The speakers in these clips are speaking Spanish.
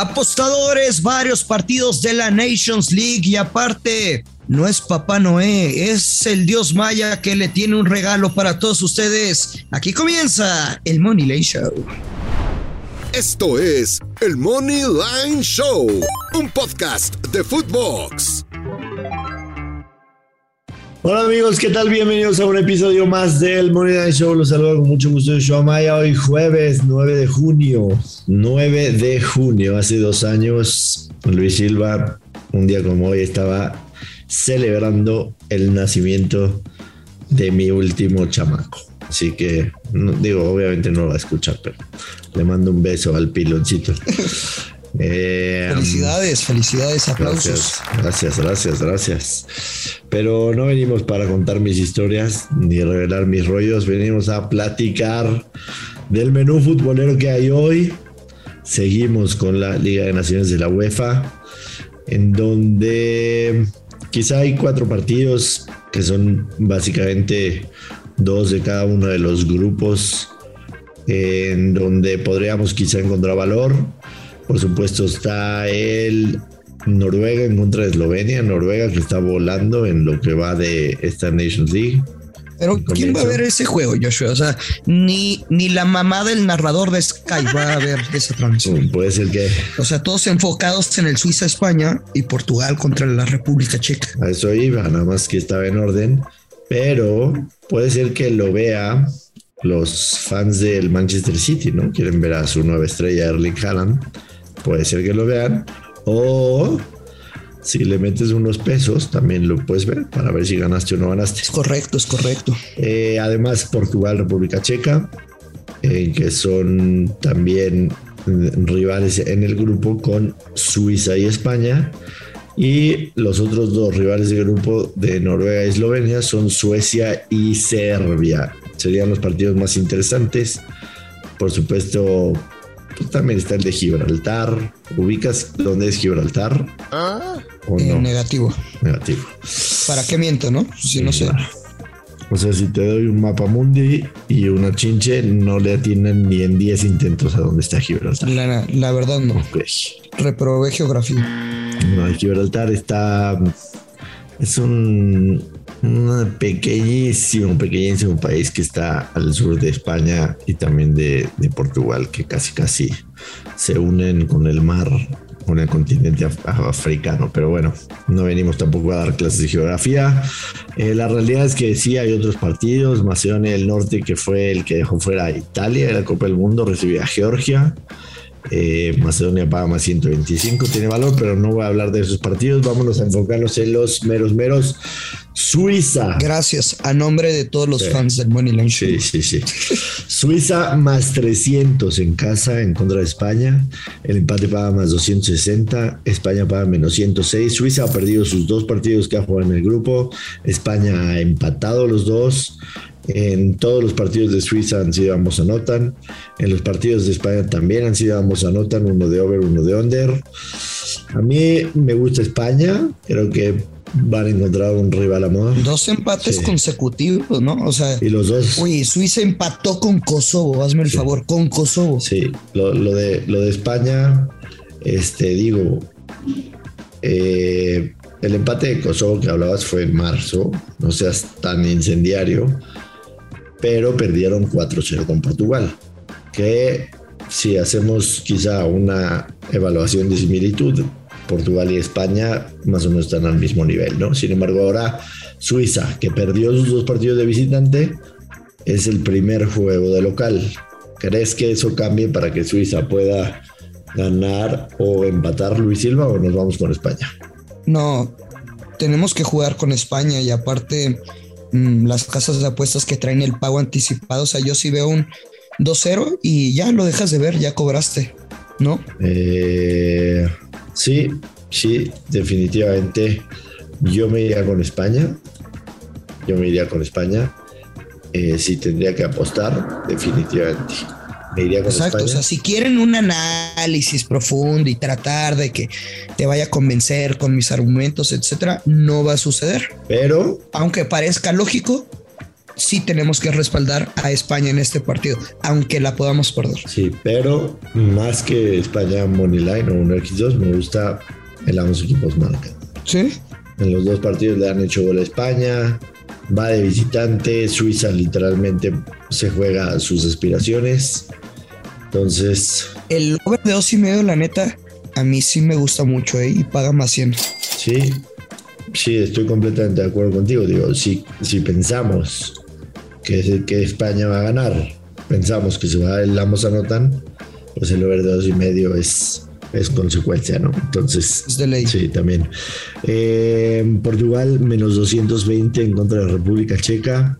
Apostadores, varios partidos de la Nations League y aparte, no es Papá Noé, es el dios maya que le tiene un regalo para todos ustedes. Aquí comienza el Money Line Show. Esto es el Money Line Show, un podcast de Footbox. Hola amigos, ¿qué tal? Bienvenidos a un episodio más del Money Line Show. Los saludo con mucho gusto. Yo Maya, hoy jueves 9 de junio. 9 de junio, hace dos años, Luis Silva, un día como hoy, estaba celebrando el nacimiento de mi último chamaco. Así que, digo, obviamente no lo va a escuchar, pero le mando un beso al piloncito. Eh, felicidades, felicidades, aplausos. Gracias, gracias, gracias, Pero no venimos para contar mis historias ni revelar mis rollos, venimos a platicar del menú futbolero que hay hoy. Seguimos con la Liga de Naciones de la UEFA, en donde quizá hay cuatro partidos que son básicamente dos de cada uno de los grupos, en donde podríamos quizá encontrar valor por supuesto está el Noruega en contra de Eslovenia, Noruega que está volando en lo que va de esta Nations League. Pero ¿quién va a ver ese juego, Joshua? O sea, ni, ni la mamá del narrador de Sky va a ver esa transmisión. Mm, puede ser que. O sea, todos enfocados en el Suiza-España y Portugal contra la República Checa. A eso iba, nada más que estaba en orden. Pero puede ser que lo vea los fans del Manchester City, ¿no? Quieren ver a su nueva estrella, Erling Haaland puede ser que lo vean. O si le metes unos pesos, también lo puedes ver para ver si ganaste o no ganaste. Es correcto, es correcto. Eh, además, Portugal, República Checa, eh, que son también rivales en el grupo con Suiza y España. Y los otros dos rivales del grupo de Noruega y Eslovenia son Suecia y Serbia. Serían los partidos más interesantes. Por supuesto, pues también está el de Gibraltar. ¿Ubicas dónde es Gibraltar? Ah, negativo. Negativo. ¿Para qué miento, no? Si no sé. O sea, si te doy un mapa mundi y una chinche, no le atienden ni en 10 intentos a dónde está Gibraltar. La, verdad no. Reprobé geografía. No, Gibraltar está. Es un, pequeñísimo, pequeñísimo país que está al sur de España y también de, Portugal, que casi casi se unen con el mar, con el continente africano. Pero bueno, no venimos tampoco a dar clases de geografía. Eh, la realidad es que sí hay otros partidos. Macedonia del Norte, que fue el que dejó fuera a Italia de la Copa del Mundo, recibió a Georgia. Eh, Macedonia paga más 125, tiene valor, pero no voy a hablar de esos partidos. Vámonos a enfocarnos en los meros meros. Suiza. Gracias. A nombre de todos los fans del Money Line Sí, sí, sí. Suiza más 300 en casa en contra de España. El empate paga más 260. España paga menos 106. Suiza ha perdido sus dos partidos que ha jugado en el grupo. España ha empatado los dos. En todos los partidos de Suiza han sido ambos anotan. En los partidos de España también han sido ambos anotan, uno de over, uno de under. A mí me gusta España, creo que van a encontrar un rival a moda. Dos empates consecutivos, ¿no? O sea, y los dos. Uy, Suiza empató con Kosovo, hazme el favor, con Kosovo. Sí, lo, de, lo de España, este, digo, eh, el empate de Kosovo que hablabas fue en marzo, no seas tan incendiario pero perdieron 4-0 con Portugal, que si hacemos quizá una evaluación de similitud, Portugal y España más o menos están al mismo nivel, ¿no? Sin embargo, ahora Suiza, que perdió sus dos partidos de visitante, es el primer juego de local. ¿Crees que eso cambie para que Suiza pueda ganar o empatar Luis Silva o nos vamos con España? No, tenemos que jugar con España y aparte Mm, las casas de apuestas que traen el pago anticipado. O sea, yo sí veo un 2-0 y ya lo dejas de ver, ya cobraste, ¿no? Eh, sí, sí, definitivamente. Yo me iría con España. Yo me iría con España. Eh, si tendría que apostar, definitivamente. Exacto, o sea, si quieren un análisis profundo y tratar de que te vaya a convencer con mis argumentos, etcétera, no va a suceder. Pero, aunque parezca lógico, sí tenemos que respaldar a España en este partido, aunque la podamos perder. Sí, pero más que España Moneyline o un X2, me gusta el ambos equipos marcan. Sí. En los dos partidos le han hecho gol a España, va de visitante, Suiza literalmente se juega sus aspiraciones. Entonces. El over de dos y medio, la neta, a mí sí me gusta mucho ¿eh? y paga más 100. Sí, sí, estoy completamente de acuerdo contigo. Digo, si, si pensamos que, que España va a ganar, pensamos que se va el ambos anotan, pues el over de dos y medio es, es consecuencia, ¿no? Entonces, es de ley. sí, también. Eh, Portugal, menos 220 en contra de la República Checa.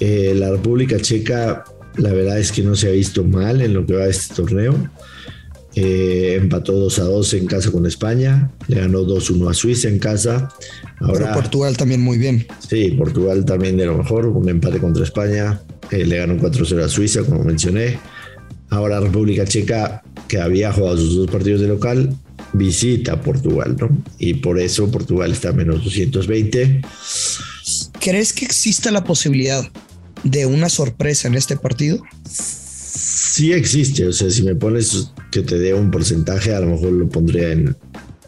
Eh, la República Checa, la verdad es que no se ha visto mal en lo que va a este torneo. Eh, empató 2 a 2 en casa con España, le ganó 2-1 a Suiza en casa. Ahora, Pero Portugal también muy bien. Sí, Portugal también de lo mejor, un empate contra España, eh, le ganó 4-0 a Suiza, como mencioné. Ahora República Checa, que había jugado sus dos partidos de local, visita a Portugal, ¿no? Y por eso Portugal está a menos 220. ¿Crees que exista la posibilidad de una sorpresa en este partido? Sí existe, o sea, si me pones que te dé un porcentaje, a lo mejor lo pondría en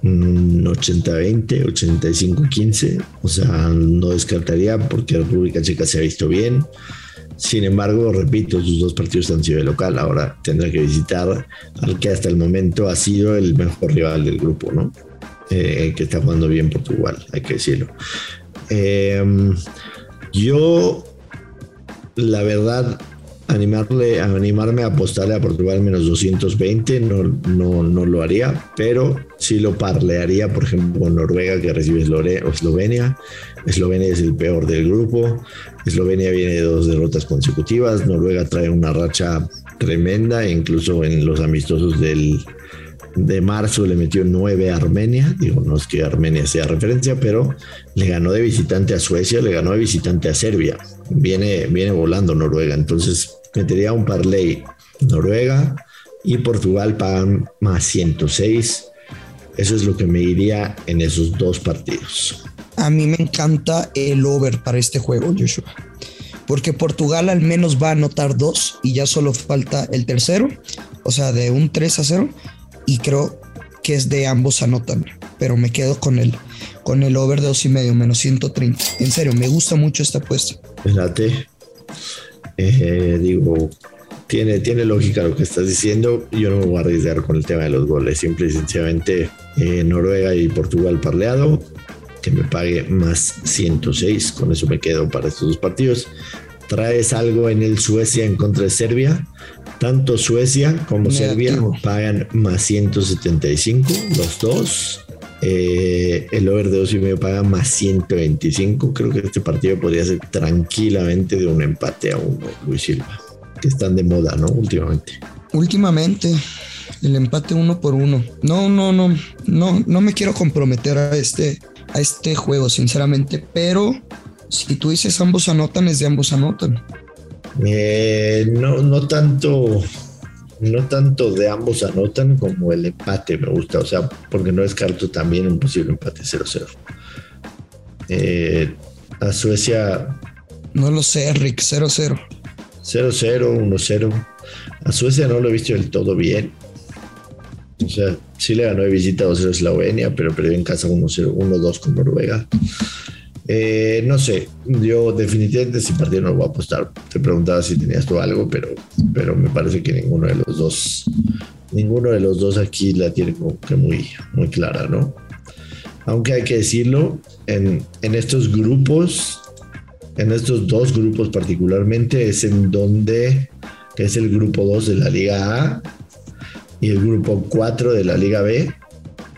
un 80-20, 85-15, o sea, no descartaría porque República Checa se ha visto bien. Sin embargo, repito, sus dos partidos han sido de local. Ahora tendrá que visitar al que hasta el momento ha sido el mejor rival del grupo, ¿no? Eh, que está jugando bien Portugal, hay que decirlo. Eh, yo, la verdad, animarle, animarme a apostarle a Portugal menos 220, no, no, no lo haría, pero sí lo parlearía, por ejemplo, con Noruega que recibe Eslovenia. Eslovenia es el peor del grupo. Eslovenia viene de dos derrotas consecutivas. Noruega trae una racha tremenda, incluso en los amistosos del, de marzo le metió nueve a Armenia. Digo, no es que Armenia sea referencia, pero le ganó de visitante a Suecia, le ganó de visitante a Serbia. Viene, viene volando Noruega. Entonces metería un parlay Noruega y Portugal pagan más 106. Eso es lo que me iría en esos dos partidos. A mí me encanta el over para este juego, Joshua. Porque Portugal al menos va a anotar dos y ya solo falta el tercero. O sea, de un 3 a 0 y creo que es de ambos anotan, pero me quedo con el, con el over de dos y medio, menos 130. En serio, me gusta mucho esta apuesta. Espérate. Eh, digo, tiene, tiene lógica lo que estás diciendo. Yo no me voy a arriesgar con el tema de los goles. Simple y sencillamente eh, Noruega y Portugal parleado. Que me pague más 106. Con eso me quedo para estos dos partidos. Traes algo en el Suecia en contra de Serbia. Tanto Suecia como Serbia pagan más 175, los dos. Eh, el over de dos y medio paga más 125. Creo que este partido podría ser tranquilamente de un empate a uno, Luis Silva, que están de moda, ¿no? Últimamente. Últimamente, el empate uno por uno. No, no, no, no, no me quiero comprometer a este, a este juego, sinceramente, pero si tú dices ambos anotan, es de ambos anotan. Eh, no, no tanto, no tanto de ambos anotan como el empate me gusta, o sea, porque no descarto también un posible empate 0-0. Eh, a Suecia. No lo sé, Rick, 0-0. 0-0, 1-0. A Suecia no lo he visto del todo bien. O sea, sí le ganó de visita 2-0 a Eslovenia, pero perdió en casa 1-0, 1-2 con Noruega. Eh, no sé, yo definitivamente sin partido no lo voy a apostar. Te preguntaba si tenías tú algo, pero, pero me parece que ninguno de los dos, ninguno de los dos aquí la tiene como que muy, muy clara, ¿no? Aunque hay que decirlo, en, en estos grupos, en estos dos grupos particularmente, es en donde es el grupo 2 de la Liga A y el grupo 4 de la Liga B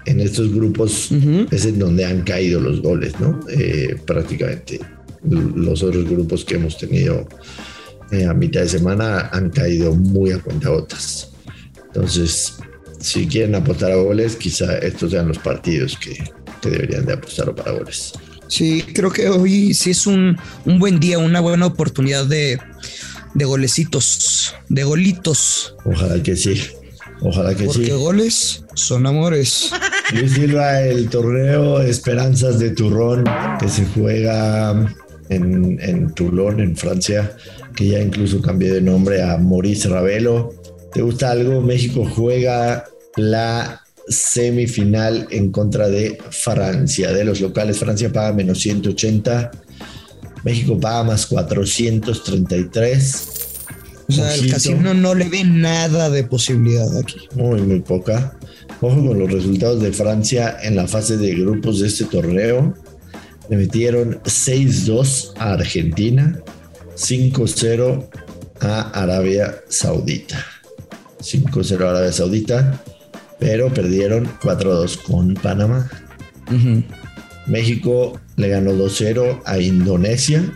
en estos grupos es en donde han caído los goles, ¿no? Eh, prácticamente los otros grupos que hemos tenido eh, a mitad de semana han caído muy a cuentagotas. Entonces, si quieren apostar a goles, quizá estos sean los partidos que, deberían de apostar para goles. Sí, creo que hoy sí es un, un buen día, una buena oportunidad de, de golecitos, de golitos. Ojalá que sí. Ojalá que sí. Porque goles son amores. Luis Silva, el torneo Esperanzas de Turrón que se juega en, en Toulon, en Francia, que ya incluso cambió de nombre a Maurice Ravelo. ¿Te gusta algo? México juega la semifinal en contra de Francia. De los locales, Francia paga menos 180, México paga más 433. O sea, el casino no le ve nada de posibilidad aquí. Muy, muy poca. Ojo con los resultados de Francia en la fase de grupos de este torneo. Le metieron 6-2 a Argentina, 5-0 a Arabia Saudita. 5-0 a Arabia Saudita, pero perdieron 4-2 con Panamá. México le ganó 2-0 a Indonesia,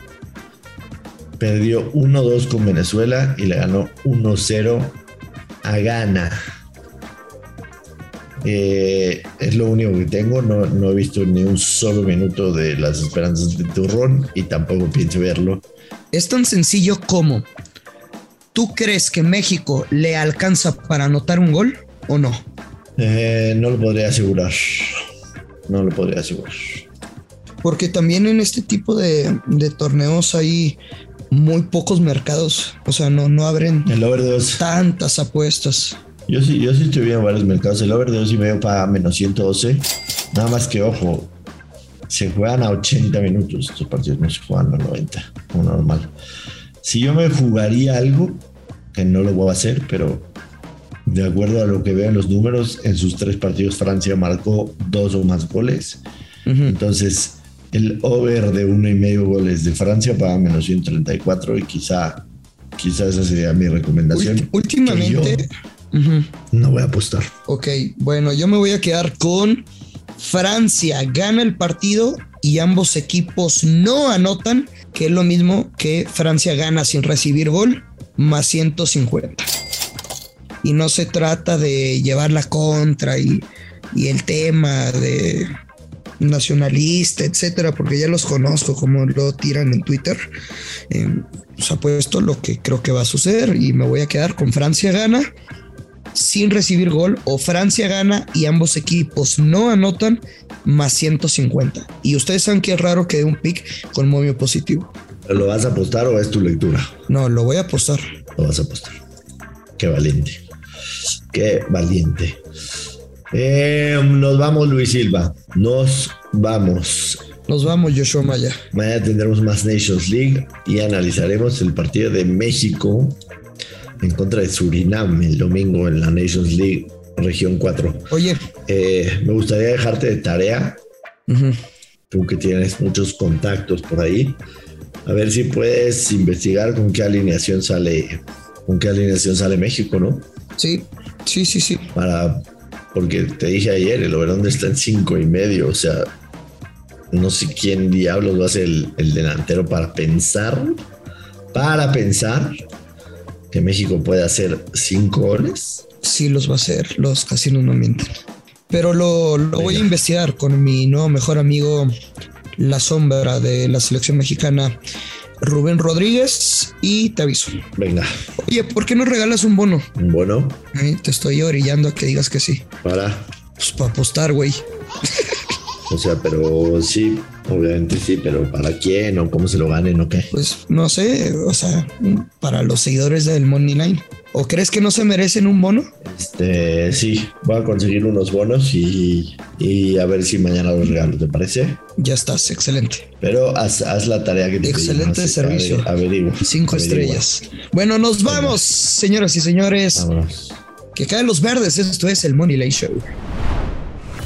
perdió 1-2 con Venezuela y le ganó 1-0 a Ghana. Eh, es lo único que tengo. No, no, he visto ni un solo minuto de las esperanzas de Turrón y tampoco pienso verlo. Es tan sencillo como: ¿tú crees que México le alcanza para anotar un gol o no? Eh, no lo podría asegurar. No lo podría asegurar. Porque también en este tipo de, de torneos hay muy pocos mercados. O sea, no, no abren tantas apuestas. Yo sí, yo sí estoy viendo varios mercados. El over de dos y medio paga menos 112. Nada más que ojo, se juegan a 80 minutos. Estos partidos no se juegan a 90, como normal. Si yo me jugaría algo, que no lo voy a hacer, pero de acuerdo a lo que veo en los números, en sus tres partidos Francia marcó dos o más goles. Entonces, el over de uno y medio goles de Francia paga menos 134 y quizá, quizá esa sería mi recomendación. Últimamente no voy a apostar. Ok, bueno, yo me voy a quedar con Francia. Gana el partido y ambos equipos no anotan, que es lo mismo que Francia gana sin recibir gol, más 150. Y no se trata de llevar la contra y, el tema de nacionalista, etcétera, porque ya los conozco como lo tiran en Twitter. Eh, pues apuesto lo que creo que va a suceder y me voy a quedar con Francia gana sin recibir gol o Francia gana y ambos equipos no anotan más 150. Y ustedes saben que es raro que dé un pick con movio positivo. ¿Lo vas a apostar o es tu lectura? No, lo voy a apostar. Lo vas a apostar. Qué valiente. Qué valiente. Eh, nos vamos, Luis Silva. Nos vamos. Nos vamos, Joshua Maya. Mañana tendremos más Nations League y analizaremos el partido de México en contra de Surinam el domingo en la Nations League Región 4. Oye, eh, me gustaría dejarte de tarea, tú que tienes muchos contactos por ahí, a ver si puedes investigar con qué alineación sale, con qué alineación sale México, ¿no? Sí, sí, sí, sí. Para, porque te dije ayer, el Oberón está en cinco y medio, o sea, no sé quién diablos va a ser el, el delantero para pensar, para pensar que México puede hacer cinco goles? Sí, los va a hacer, los casinos no mienten. Pero lo, voy a investigar con mi nuevo mejor amigo, la sombra de la selección mexicana, Rubén Rodríguez, y te aviso. Venga. Oye, ¿por qué no regalas un bono? ¿Un bono? te estoy orillando a que digas que sí. ¿Para? Pues para apostar, güey. O sea, pero sí, obviamente sí, pero ¿para quién o cómo se lo ganen o qué? Pues no sé, o sea, para los seguidores del Money Line. ¿O crees que no se merecen un bono? Este, sí, voy a conseguir unos bonos y, a ver si mañana los regalo, ¿te parece? Ya estás, excelente. Pero haz, la tarea que te Excelente servicio. Averigua. Cinco estrellas. Bueno, nos vamos, señoras y señores. Vámonos. Que caen los verdes, esto es el Money Line Show.